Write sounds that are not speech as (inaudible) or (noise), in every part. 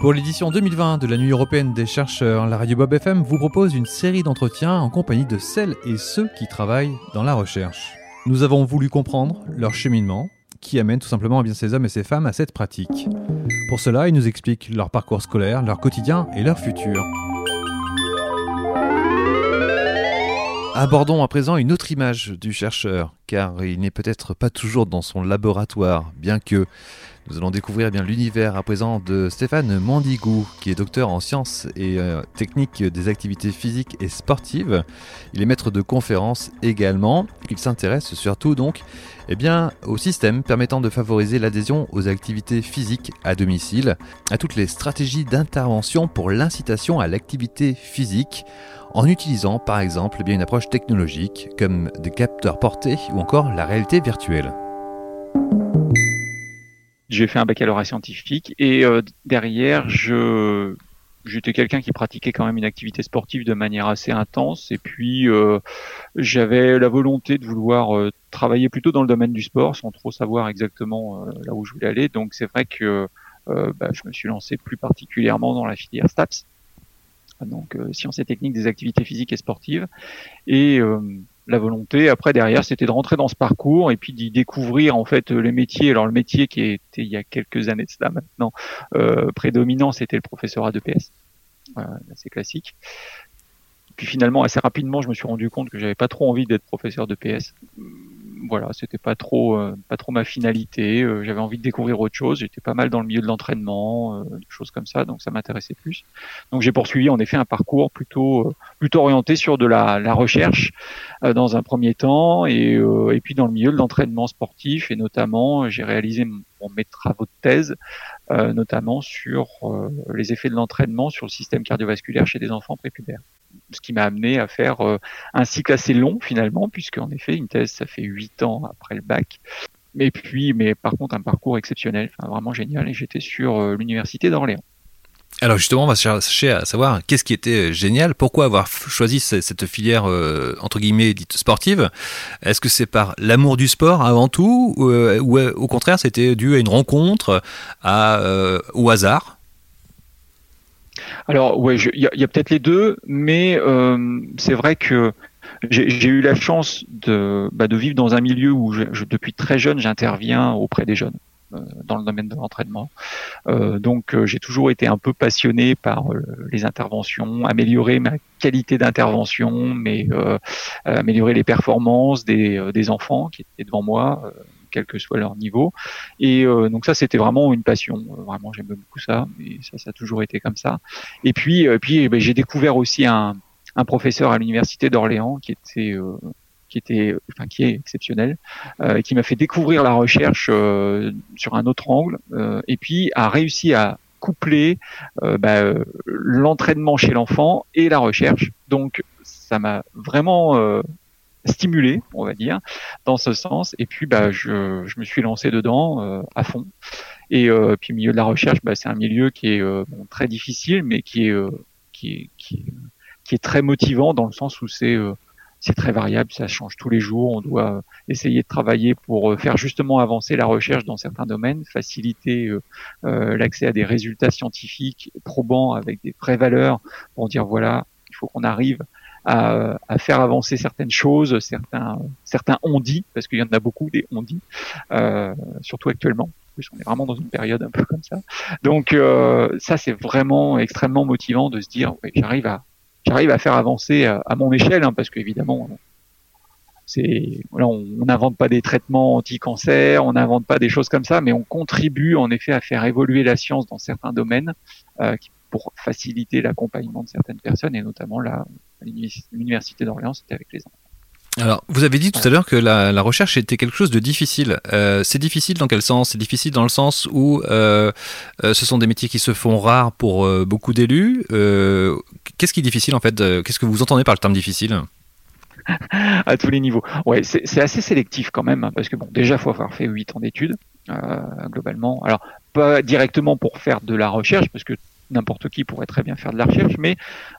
Pour l'édition 2020 de la Nuit européenne des chercheurs, la radio Bob FM vous propose une série d'entretiens en compagnie de celles et ceux qui travaillent dans la recherche. Nous avons voulu comprendre leur cheminement, qui amène tout simplement bien ces hommes et ces femmes à cette pratique. Pour cela, ils nous expliquent leur parcours scolaire, leur quotidien et leur futur. Abordons à présent une autre image du chercheur, car il n'est peut-être pas toujours dans son laboratoire, bien que nous allons découvrir bien l'univers à présent de Stéphane Mandigou, qui est docteur en sciences et euh, techniques des activités physiques et sportives. Il est maître de conférences également. Il s'intéresse surtout donc eh bien, au système permettant de favoriser l'adhésion aux activités physiques à domicile, à toutes les stratégies d'intervention pour l'incitation à l'activité physique, en utilisant par exemple eh bien, une approche technologique comme des capteurs portés ou encore la réalité virtuelle. J'ai fait un baccalauréat scientifique et euh, derrière, je j'étais quelqu'un qui pratiquait quand même une activité sportive de manière assez intense et puis euh, j'avais la volonté de vouloir euh, travailler plutôt dans le domaine du sport sans trop savoir exactement là où je voulais aller. Donc c'est vrai que bah, je me suis lancé plus particulièrement dans la filière STAPS, donc sciences et techniques des activités physiques et sportives et la volonté. Après derrière c'était de rentrer dans ce parcours et puis d'y découvrir en fait les métiers. Alors le métier qui était il y a quelques années de cela maintenant euh, prédominant c'était le professorat de PS. Assez classique. Puis finalement assez rapidement je me suis rendu compte que j'avais pas trop envie d'être professeur de PS voilà, c'était pas trop, euh, pas trop ma finalité. Euh, j'avais envie de découvrir autre chose. J'étais pas mal dans le milieu de l'entraînement, euh, des choses comme ça, donc ça m'intéressait plus. Donc j'ai poursuivi en effet un parcours plutôt, plutôt orienté sur de la, la recherche dans un premier temps, et, et puis dans le milieu de l'entraînement sportif, et notamment j'ai réalisé mes travaux de thèse, notamment sur les effets de l'entraînement sur le système cardiovasculaire chez des enfants prépubères ce qui m'a amené à faire euh, un cycle assez long finalement, puisque en effet une thèse ça fait huit ans après le bac. Mais puis, mais par contre un parcours exceptionnel, vraiment génial, et j'étais sur euh, l'université d'Orléans. Alors justement, on va chercher à savoir qu'est-ce qui était génial, pourquoi avoir choisi cette filière euh, entre guillemets dite sportive? Est-ce que c'est par l'amour du sport avant tout, ou, au contraire c'était dû à une rencontre, à, au hasard? Alors, ouais, il y a, peut-être les deux, mais euh, c'est vrai que j'ai eu la chance de, bah, de, vivre dans un milieu où, je, depuis très jeune, j'interviens auprès des jeunes euh, dans le domaine de l'entraînement. Euh, donc, euh, j'ai toujours été un peu passionné par les interventions, améliorer ma qualité d'intervention, mais améliorer les performances des, des enfants qui étaient devant moi quel que soit leur niveau. Et euh, donc ça, c'était vraiment une passion. Euh, vraiment, j'aime beaucoup ça. Et ça, ça a toujours été comme ça. Et puis, euh, puis, eh ben, j'ai découvert aussi un, professeur à l'université d'Orléans qui était qui était, enfin, qui est exceptionnel, euh, qui m'a fait découvrir la recherche sur un autre angle, et puis a réussi à coupler bah, l'entraînement chez l'enfant et la recherche. Donc, ça m'a vraiment stimulé, on va dire, dans ce sens. Et puis, bah, je, je me suis lancé dedans euh, à fond. Et euh, puis, milieu de la recherche, bah, c'est un milieu qui est euh, très difficile, mais qui est, qui est, qui est, qui est très motivant dans le sens où c'est très variable, ça change tous les jours. On doit essayer de travailler pour faire justement avancer la recherche dans certains domaines, faciliter euh, l'accès à des résultats scientifiques probants avec des vraies valeurs pour dire voilà, il faut qu'on arrive à, faire avancer certaines choses, certains, certains on dit, parce qu'il y en a beaucoup des on dit, euh, surtout actuellement. En plus, on est vraiment dans une période un peu comme ça. Donc euh, ça, c'est vraiment extrêmement motivant de se dire, ouais, j'arrive à, j'arrive à faire avancer à, mon échelle, hein, parce qu'évidemment, c'est, on n'invente pas des traitements anti-cancer, on n'invente pas des choses comme ça, mais on contribue en effet à faire évoluer la science dans certains domaines euh, qui pour faciliter l'accompagnement de certaines personnes, et notamment là, l'Université d'Orléans, c'était avec les enfants. Alors, vous avez dit tout à l'heure que la, recherche était quelque chose de difficile. Euh, c'est difficile dans quel sens? C'est difficile dans le sens où euh, euh, ce sont des métiers qui se font rares pour beaucoup d'élus. Qu'est-ce qui est difficile en fait? Qu'est-ce que vous entendez par le terme difficile? (laughs) À tous les niveaux. Ouais, c'est assez sélectif quand même, hein, parce que bon, déjà, il faut avoir fait 8 ans d'études, globalement. Alors, pas directement pour faire de la recherche, parce que n'importe qui pourrait très bien faire de la recherche, mais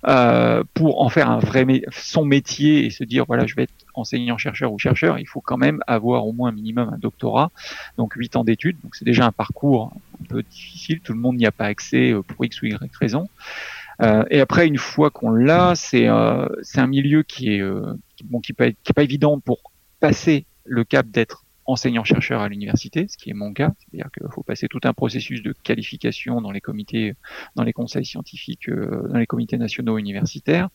euh, pour en faire un vrai son métier et se dire voilà je vais être enseignant chercheur ou chercheur, il faut quand même avoir au moins un minimum un doctorat, donc huit ans d'études. Donc c'est déjà un parcours un peu difficile, tout le monde n'y a pas accès euh, pour x ou y raison. Euh, et après une fois qu'on l'a, c'est euh, un milieu qui est euh, bon qui peut qui est pas évident pour passer le cap d'être enseignant-chercheur à l'université, ce qui est mon cas, c'est-à-dire qu'il faut passer tout un processus de qualification dans les comités, dans les conseils scientifiques, euh, dans les comités nationaux universitaires.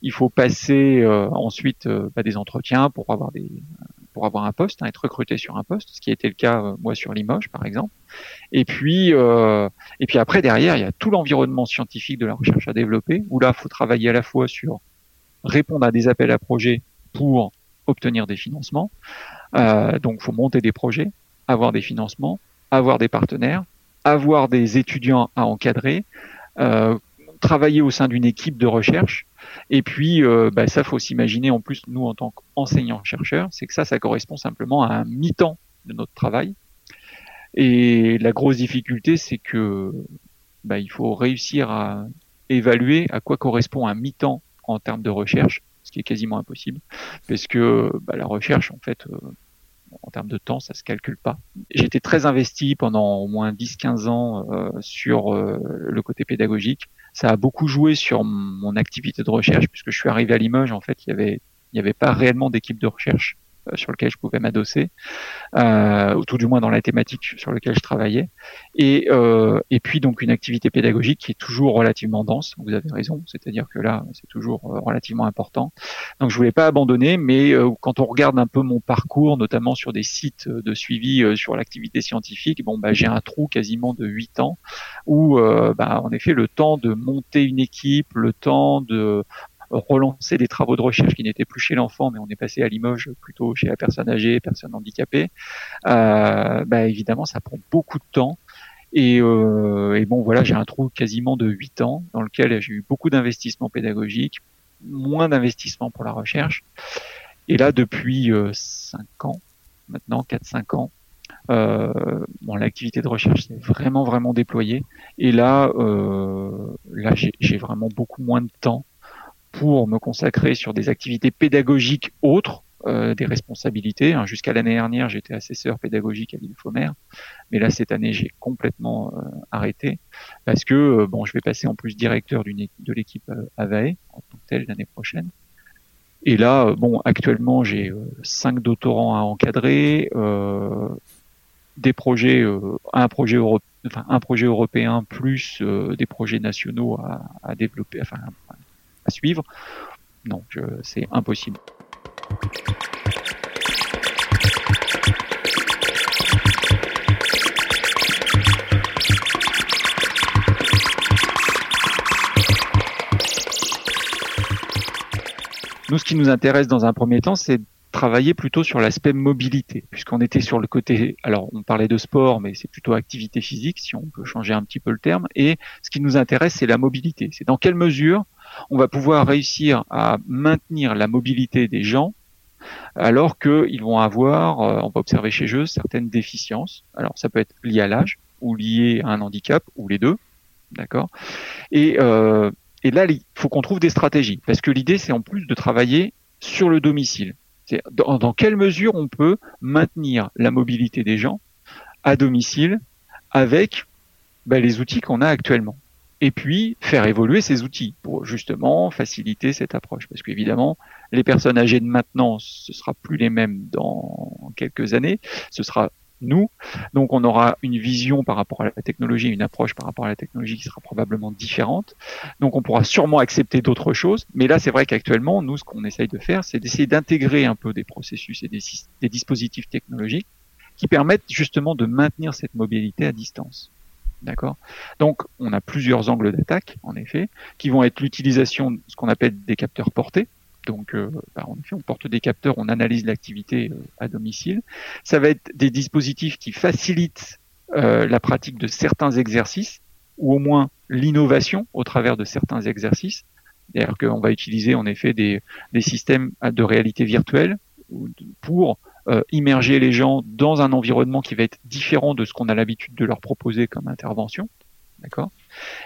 Il faut passer euh, ensuite euh, bah, des entretiens pour avoir des pour avoir un poste, hein, être recruté sur un poste, ce qui a été le cas moi sur Limoges par exemple. Et puis et puis après derrière il y a tout l'environnement scientifique de la recherche à développer où là faut travailler à la fois sur répondre à des appels à projets pour obtenir des financements. Euh, donc, faut monter des projets, avoir des financements, avoir des partenaires, avoir des étudiants à encadrer, euh, travailler au sein d'une équipe de recherche. Et puis, euh, bah, ça, faut s'imaginer en plus, nous, en tant qu'enseignants-chercheurs, c'est que ça, ça correspond simplement à un mi-temps de notre travail. Et la grosse difficulté, c'est que bah, il faut réussir à évaluer à quoi correspond un mi-temps en termes de recherche ce qui est quasiment impossible, parce que bah, la recherche, en fait, euh, en termes de temps, ça se calcule pas. J'étais très investi pendant au moins 10-15 ans euh, sur euh, le côté pédagogique. Ça a beaucoup joué sur mon activité de recherche, puisque je suis arrivé à Limoges, en fait, il n'y avait pas réellement d'équipe de recherche sur lequel je pouvais m'adosser, euh, ou tout du moins dans la thématique sur laquelle je travaillais. Et, euh, et puis donc une activité pédagogique qui est toujours relativement dense. Vous avez raison, c'est-à-dire que là c'est toujours euh, relativement important. Donc je voulais pas abandonner, mais euh, quand on regarde un peu mon parcours, notamment sur des sites de suivi sur l'activité scientifique, bon bah j'ai un trou quasiment de 8 ans où bah, en effet le temps de monter une équipe, le temps de relancer des travaux de recherche qui n'étaient plus chez l'enfant, mais on est passé à Limoges plutôt chez la personne âgée, personne handicapée, euh, bah évidemment, ça prend beaucoup de temps. Et, euh, bon, voilà, j'ai un trou quasiment de 8 ans dans lequel j'ai eu beaucoup d'investissements pédagogiques, moins d'investissements pour la recherche. Et là, depuis euh, 5 ans, maintenant 4-5 ans, euh, bon, l'activité de recherche s'est vraiment vraiment déployée. Et là, euh, là, j'ai vraiment beaucoup moins de temps pour me consacrer sur des activités pédagogiques autres, euh, des responsabilités. Hein, jusqu'à l'année dernière, j'étais assesseur pédagogique à l'île mais là cette année, j'ai complètement euh, arrêté parce que euh, bon, je vais passer en plus directeur de l'équipe AVAE en tant que tel l'année prochaine. Et là, bon, actuellement, j'ai cinq doctorants à encadrer, des projets, un projet enfin un projet européen plus des projets nationaux à, à développer, enfin suivre. Donc euh, c'est impossible. Nous, ce qui nous intéresse dans un premier temps, c'est travailler plutôt sur l'aspect mobilité, puisqu'on était sur le côté, alors on parlait de sport, mais c'est plutôt activité physique, si on peut changer un petit peu le terme, et ce qui nous intéresse, c'est la mobilité. C'est dans quelle mesure on va pouvoir réussir à maintenir la mobilité des gens alors qu'ils vont avoir, euh, on va observer chez eux, certaines déficiences. Alors ça peut être lié à l'âge ou lié à un handicap ou les deux, d'accord? Et, euh, et là, il faut qu'on trouve des stratégies parce que l'idée, c'est en plus de travailler sur le domicile. C'est dans, quelle mesure on peut maintenir la mobilité des gens à domicile avec ben, les outils qu'on a actuellement et puis faire évoluer ces outils pour justement faciliter cette approche. Parce qu'évidemment, les personnes âgées de maintenant, ce sera plus les mêmes dans quelques années, ce sera nous. Donc on aura une vision par rapport à la technologie, une approche par rapport à la technologie qui sera probablement différente. Donc on pourra sûrement accepter d'autres choses. Mais là, c'est vrai qu'actuellement, nous, ce qu'on essaye de faire, c'est d'essayer d'intégrer un peu des processus et des, des dispositifs technologiques qui permettent justement de maintenir cette mobilité à distance. D'accord Donc, on a plusieurs angles d'attaque, en effet, qui vont être l'utilisation de ce qu'on appelle des capteurs portés. Donc, euh, bah, en effet, on porte des capteurs, on analyse l'activité euh, à domicile. Ça va être des dispositifs qui facilitent euh, la pratique de certains exercices, ou au moins l'innovation au travers de certains exercices. C'est-à-dire qu'on va utiliser en effet des, des systèmes de réalité virtuelle pour euh, immerger les gens dans un environnement qui va être différent de ce qu'on a l'habitude de leur proposer comme intervention. D'accord?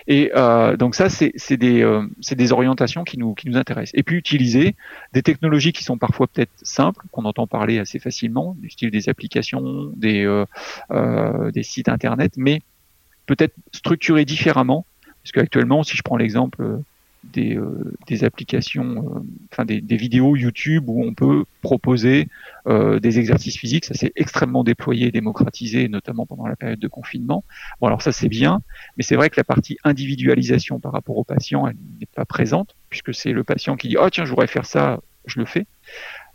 Et euh, donc ça, c'est des, euh, des orientations qui nous, intéressent. Et puis utiliser des technologies qui sont parfois peut-être simples, qu'on entend parler assez facilement, du style des applications, des, des sites internet, mais peut-être structurées différemment. Parce qu'actuellement, si je prends l'exemple des, euh, des applications, euh, enfin des, des, vidéos YouTube où on peut proposer euh, des exercices physiques. Ça s'est extrêmement déployé et démocratisé, notamment pendant la période de confinement. Bon, alors ça c'est bien, mais c'est vrai que la partie individualisation par rapport au patient, elle n'est pas présente, puisque c'est le patient qui dit oh tiens je voudrais faire ça, je le fais.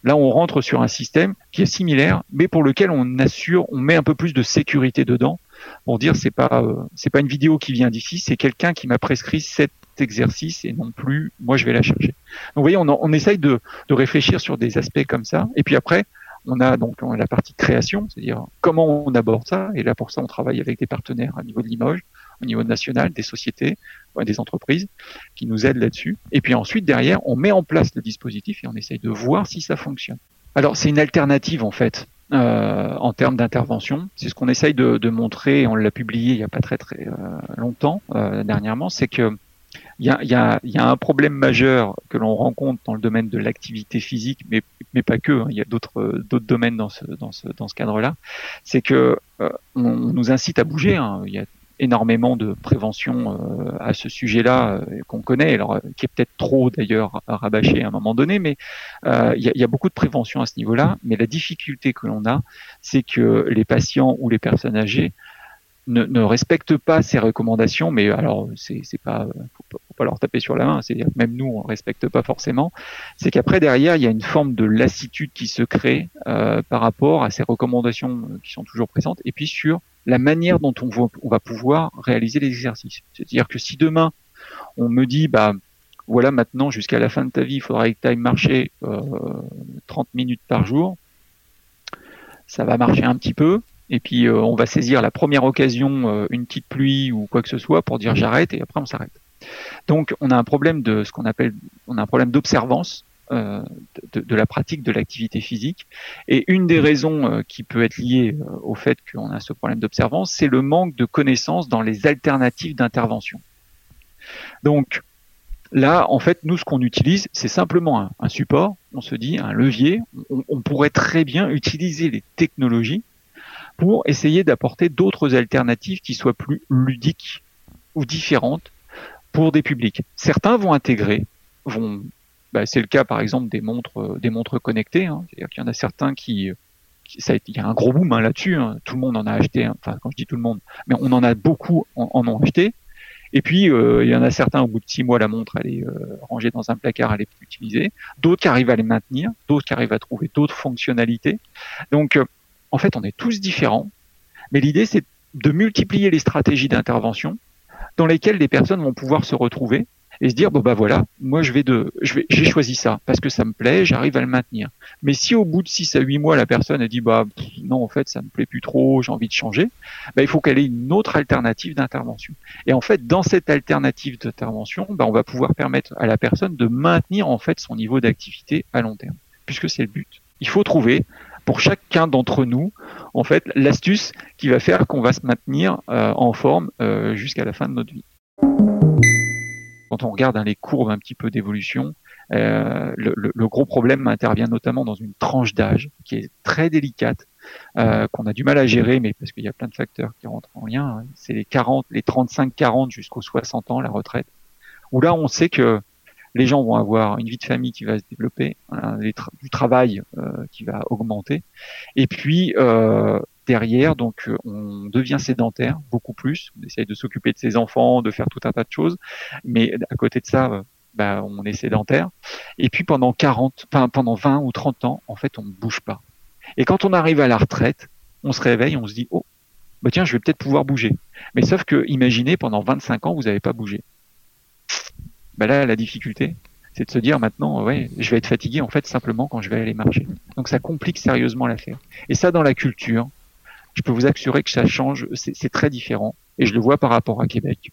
Là, on rentre sur un système qui est similaire, mais pour lequel on assure, on met un peu plus de sécurité dedans pour dire c'est pas c'est pas une vidéo qui vient d'ici, c'est quelqu'un qui m'a prescrit cette exercice et non plus moi je vais la chercher. Donc vous voyez, on, essaye de, réfléchir sur des aspects comme ça. Et puis après, on a donc la partie création, c'est-à-dire comment on aborde ça. Et là pour ça, on travaille avec des partenaires à niveau de Limoges, au niveau national, des sociétés, des entreprises qui nous aident là-dessus. Et puis ensuite, derrière, on met en place le dispositif et on essaye de voir si ça fonctionne. Alors c'est une alternative en fait. Euh, en termes d'intervention. C'est ce qu'on essaye de, montrer, on l'a publié il n'y a pas très très euh, longtemps euh, dernièrement, c'est que y a, y, a, y a, un problème majeur que l'on rencontre dans le domaine de l'activité physique, mais, mais pas que. Hein, il y a d'autres domaines dans ce dans ce dans ce cadre-là. C'est que euh, on, nous incite à bouger. Hein. Il y a énormément de prévention euh, à ce sujet-là euh, qu'on connaît, alors qui est peut-être trop d'ailleurs rabâché à un moment donné, mais il y, a, y, a, beaucoup de prévention à ce niveau-là. Mais la difficulté que l'on a, c'est que les patients ou les personnes âgées ne, ne respectent pas ces recommandations, mais alors c'est pas, pas, pas leur taper sur la main, c'est-à-dire même nous on respecte pas forcément. C'est qu'après derrière il y a une forme de lassitude qui se crée euh, par rapport à ces recommandations qui sont toujours présentes, et puis sur la manière dont on va, pouvoir réaliser les exercices. C'est-à-dire que si demain on me dit bah voilà maintenant jusqu'à la fin de ta vie il faudra que tu ailles marcher euh, 30 minutes par jour, ça va marcher un petit peu, et puis euh, on va saisir la première occasion, euh, une petite pluie ou quoi que ce soit, pour dire j'arrête et après on s'arrête. Donc on a un problème de ce qu'on appelle, on a un problème d'observance euh, de, la pratique de l'activité physique. Et une des raisons qui peut être liée au fait qu'on a ce problème d'observance, c'est le manque de connaissances dans les alternatives d'intervention. Donc là, en fait, nous, ce qu'on utilise, c'est simplement un, support. On se dit un levier. On pourrait très bien utiliser les technologies pour essayer d'apporter d'autres alternatives qui soient plus ludiques ou différentes pour des publics. Certains vont intégrer, vont, bah, c'est le cas par exemple des montres, des montres connectées. Hein. Y en a certains qui, ça a été, il y a un gros boom hein, là-dessus. Hein. Tout le monde en a acheté. Hein. Enfin, quand je dis tout le monde, mais on en a beaucoup en, en ont acheté. Et puis, euh, il y en a certains, au bout de six mois, la montre, elle est euh, rangée dans un placard, elle est plus utilisée. D'autres qui arrivent à les maintenir, d'autres qui arrivent à trouver d'autres fonctionnalités. Donc, euh, en fait, on est tous différents, mais l'idée, c'est de multiplier les stratégies d'intervention dans lesquelles les personnes vont pouvoir se retrouver et se dire bon bah voilà, moi je vais de, je vais, j'ai choisi ça parce que ça me plaît, j'arrive à le maintenir. Mais si au bout de 6 à 8 mois la personne a dit bah non en fait ça me plaît plus trop, j'ai envie de changer, bah, il faut qu'elle ait une autre alternative d'intervention. Et en fait dans cette alternative d'intervention, bah, on va pouvoir permettre à la personne de maintenir en fait son niveau d'activité à long terme, puisque c'est le but. Il faut trouver pour chacun d'entre nous, en fait, l'astuce qui va faire qu'on va se maintenir euh, en forme euh, jusqu'à la fin de notre vie. Quand on regarde hein, les courbes un petit peu d'évolution, euh, le, le, le, gros problème intervient notamment dans une tranche d'âge qui est très délicate, euh, qu'on a du mal à gérer, mais parce qu'il y a plein de facteurs qui rentrent en lien. Hein. C'est les 40, les 35-40 jusqu'aux 60 ans, la retraite, où là on sait que les gens vont avoir une vie de famille qui va se développer, du travail euh, qui va augmenter, et puis euh, derrière, donc euh, on devient sédentaire beaucoup plus. On essaye de s'occuper de ses enfants, de faire tout un tas de choses, mais à côté de ça, bah, on est sédentaire. Et puis pendant 40, enfin pendant 20 ou 30 ans, en fait, on ne bouge pas. Et quand on arrive à la retraite, on se réveille, on se dit oh, bah tiens, je vais peut-être pouvoir bouger. Mais sauf que, imaginez, pendant 25 ans, vous n'avez pas bougé bah là, la difficulté, c'est de se dire maintenant, ouais, je vais être fatigué en fait simplement quand je vais aller marcher. Donc ça complique sérieusement l'affaire. Et ça, dans la culture, je peux vous assurer que ça change, c'est très différent. Et je le vois par rapport à Québec.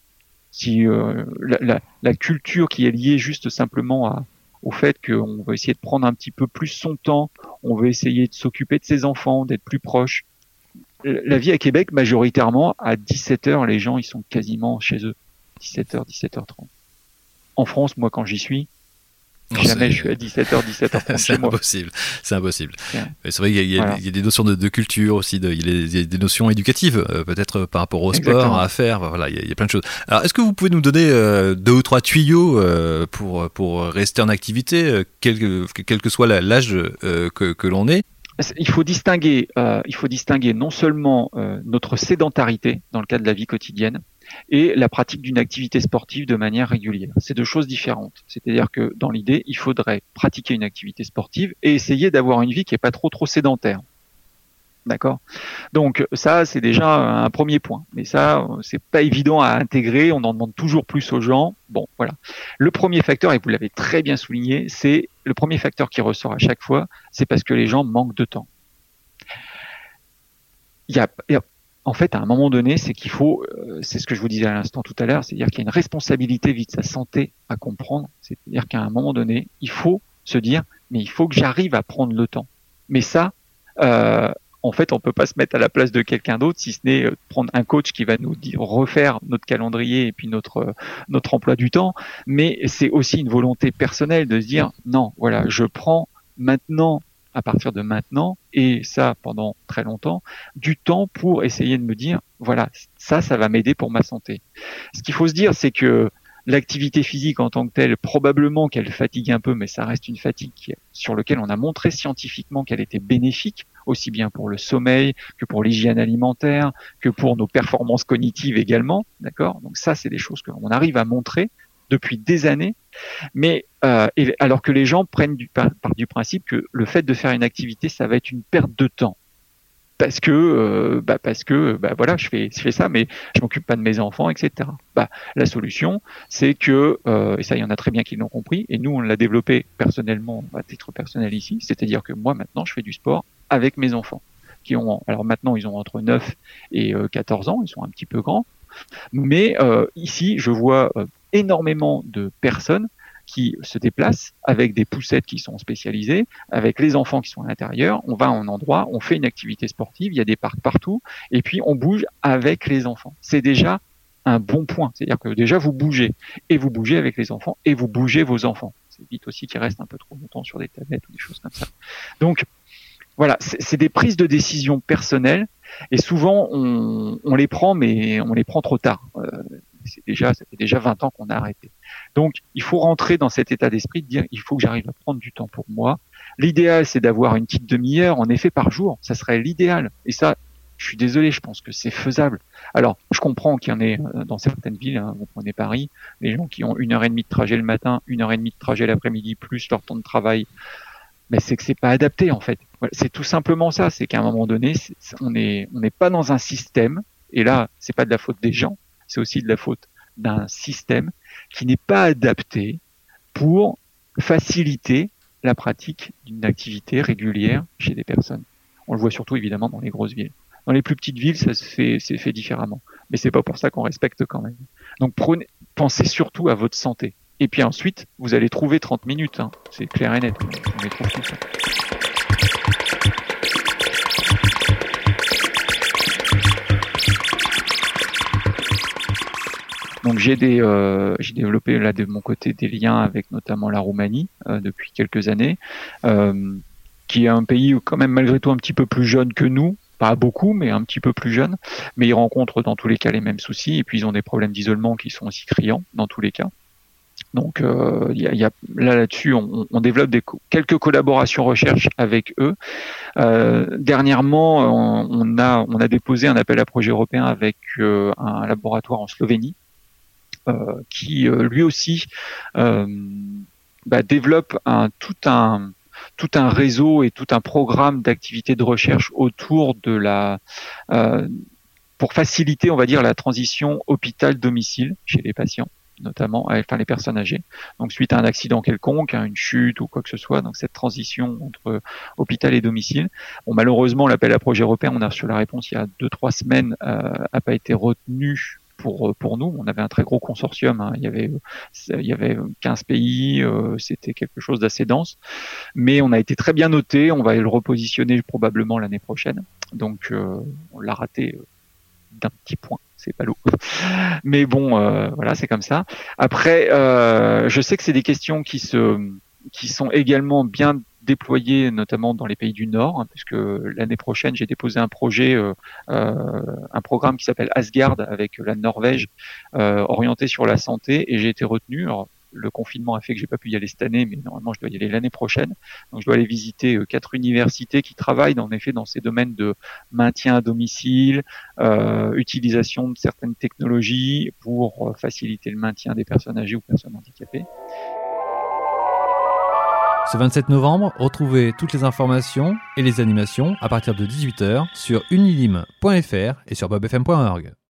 Si euh, la, la, la, culture qui est liée juste simplement à, au fait qu'on va essayer de prendre un petit peu plus son temps, on veut essayer de s'occuper de ses enfants, d'être plus proche, la vie à Québec, majoritairement, à 17h, les gens, ils sont quasiment chez eux. 17h, 17h30. En France, moi, quand j'y suis, Jamais je suis à 17h, 17h30 (laughs) C'est impossible. C'est impossible. C'est vrai qu'il y, a des notions de, culture aussi, de, il, y a des, notions éducatives, euh, peut-être par rapport au sport, à faire. Voilà, il y, a, plein de choses. Alors, est-ce que vous pouvez nous donner euh, deux ou trois tuyaux euh, pour, pour rester en activité, quel, quel que soit l'âge que, que l'on est? Il faut distinguer, il faut distinguer non seulement notre sédentarité dans le cadre de la vie quotidienne, et la pratique d'une activité sportive de manière régulière. C'est deux choses différentes. C'est-à-dire que dans l'idée, il faudrait pratiquer une activité sportive et essayer d'avoir une vie qui est pas trop trop sédentaire. D'accord? Donc ça, c'est déjà un premier point. Mais ça, c'est pas évident à intégrer. On en demande toujours plus aux gens. Bon, voilà. Le premier facteur, et vous l'avez très bien souligné, c'est le premier facteur qui ressort à chaque fois, c'est parce que les gens manquent de temps. Il y a, en fait, à un moment donné, c'est qu'il faut, euh, c'est ce que je vous disais à l'instant tout à l'heure, c'est-à-dire qu'il y a une responsabilité vis de sa santé à comprendre. C'est-à-dire qu'à un moment donné, il faut se dire, mais il faut que j'arrive à prendre le temps. Mais ça, euh, en fait, on peut pas se mettre à la place de quelqu'un d'autre, si ce n'est euh, prendre un coach qui va nous dire, refaire notre calendrier et puis notre notre emploi du temps. Mais c'est aussi une volonté personnelle de se dire, non, voilà, je prends maintenant à partir de maintenant, et ça pendant très longtemps, du temps pour essayer de me dire, voilà, ça, ça va m'aider pour ma santé. Ce qu'il faut se dire, c'est que l'activité physique en tant que telle, probablement qu'elle fatigue un peu, mais ça reste une fatigue sur laquelle on a montré scientifiquement qu'elle était bénéfique, aussi bien pour le sommeil que pour l'hygiène alimentaire, que pour nos performances cognitives également. D'accord? Donc ça, c'est des choses qu'on arrive à montrer depuis des années, mais euh, alors que les gens prennent du, par, du principe que le fait de faire une activité, ça va être une perte de temps. Parce que, euh, bah parce que, bah voilà, je fais, ça, mais je m'occupe pas de mes enfants, etc. Bah, la solution, c'est que, euh, et ça, il y en a très bien qui l'ont compris, et nous, on l'a développé personnellement, à titre personnel ici, c'est-à-dire que moi, maintenant, je fais du sport avec mes enfants, qui ont, alors maintenant, ils ont entre 9 et 14 ans, ils sont un petit peu grands, mais ici, je vois énormément de personnes qui se déplacent avec des poussettes qui sont spécialisées, avec les enfants qui sont à l'intérieur. On va à un endroit, on fait une activité sportive, il y a des parcs partout, et puis on bouge avec les enfants. C'est déjà un bon point. C'est-à-dire que déjà vous bougez, et vous bougez avec les enfants, et vous bougez vos enfants. C'est vite aussi qu'ils restent un peu trop longtemps sur des tablettes ou des choses comme ça. Donc voilà, c'est des prises de décision personnelles, et souvent on, on, les prend, mais on les prend trop tard. Euh, c'est déjà, ça fait déjà 20 ans qu'on a arrêté. Donc, il faut rentrer dans cet état d'esprit de dire, il faut que j'arrive à prendre du temps pour moi. L'idéal, c'est d'avoir une petite demi-heure, en effet, par jour. Ça serait l'idéal. Et ça, je suis désolé, je pense que c'est faisable. Alors, je comprends qu'il y en ait euh, dans certaines villes, hein, vous prenez Paris, les gens qui ont une heure et demie de trajet le matin, une heure et demie de trajet l'après-midi, plus leur temps de travail. Mais c'est que c'est pas adapté, en fait. C'est tout simplement ça. C'est qu'à un moment donné, on n'est on n'est pas dans un système. Et là, c'est pas de la faute des gens, c'est aussi de la faute d'un système qui n'est pas adapté pour faciliter la pratique d'une activité régulière chez des personnes. On le voit surtout évidemment dans les grosses villes. Dans les plus petites villes, ça se fait, c'est fait différemment. Mais c'est pas pour ça qu'on respecte quand même. Donc prenez, pensez surtout à votre santé. Et puis ensuite, vous allez trouver 30 minutes. Hein. C'est clair et net. On les trouve tout ça. Donc euh, j'ai développé là de mon côté des liens avec notamment la Roumanie euh, depuis quelques années, euh, qui est un pays quand même malgré tout un petit peu plus jeune que nous, pas beaucoup, mais un petit peu plus jeune. Mais ils rencontrent dans tous les cas les mêmes soucis et puis ils ont des problèmes d'isolement qui sont aussi criants dans tous les cas. Donc euh, là là-dessus, on, développe quelques collaborations recherche avec eux. Euh, dernièrement, on, a déposé un appel à projet européen avec euh, un laboratoire en Slovénie qui lui aussi bah, développe tout un tout un réseau et tout un programme d'activités de recherche autour de la pour faciliter, on va dire, la transition hôpital-domicile chez les patients notamment, enfin les personnes âgées. Donc suite à un accident quelconque, hein, une chute ou quoi que ce soit, donc cette transition entre hôpital et domicile. Bon, malheureusement, l'appel à projet européen, on a reçu la réponse il y a deux trois semaines, euh, a pas été retenu pour, euh, pour nous. On avait un très gros consortium, hein. il, y avait, il y avait 15 pays, euh, c'était quelque chose d'assez dense, mais on a été très bien noté, on va le repositionner probablement l'année prochaine. Donc on l'a raté d'un petit point c'est pas l'eau. (laughs) Mais bon, voilà, c'est comme ça. Après, je sais que c'est des questions qui se, qui sont également bien déployées, notamment dans les pays du Nord, hein, puisque l'année prochaine, j'ai déposé un projet, euh, euh, un programme qui s'appelle Asgard avec la Norvège, euh, orienté sur la santé, et j'ai été retenu. Le confinement a fait que j'ai pas pu y aller cette année, mais normalement je dois y aller l'année prochaine. Donc je dois aller visiter quatre universités qui travaillent en effet dans ces domaines de maintien à domicile, utilisation de certaines technologies pour faciliter le maintien des personnes âgées ou personnes handicapées. Ce 27 novembre, retrouvez toutes les informations et les animations à partir de 18h sur unilim.fr et sur bobfm.org.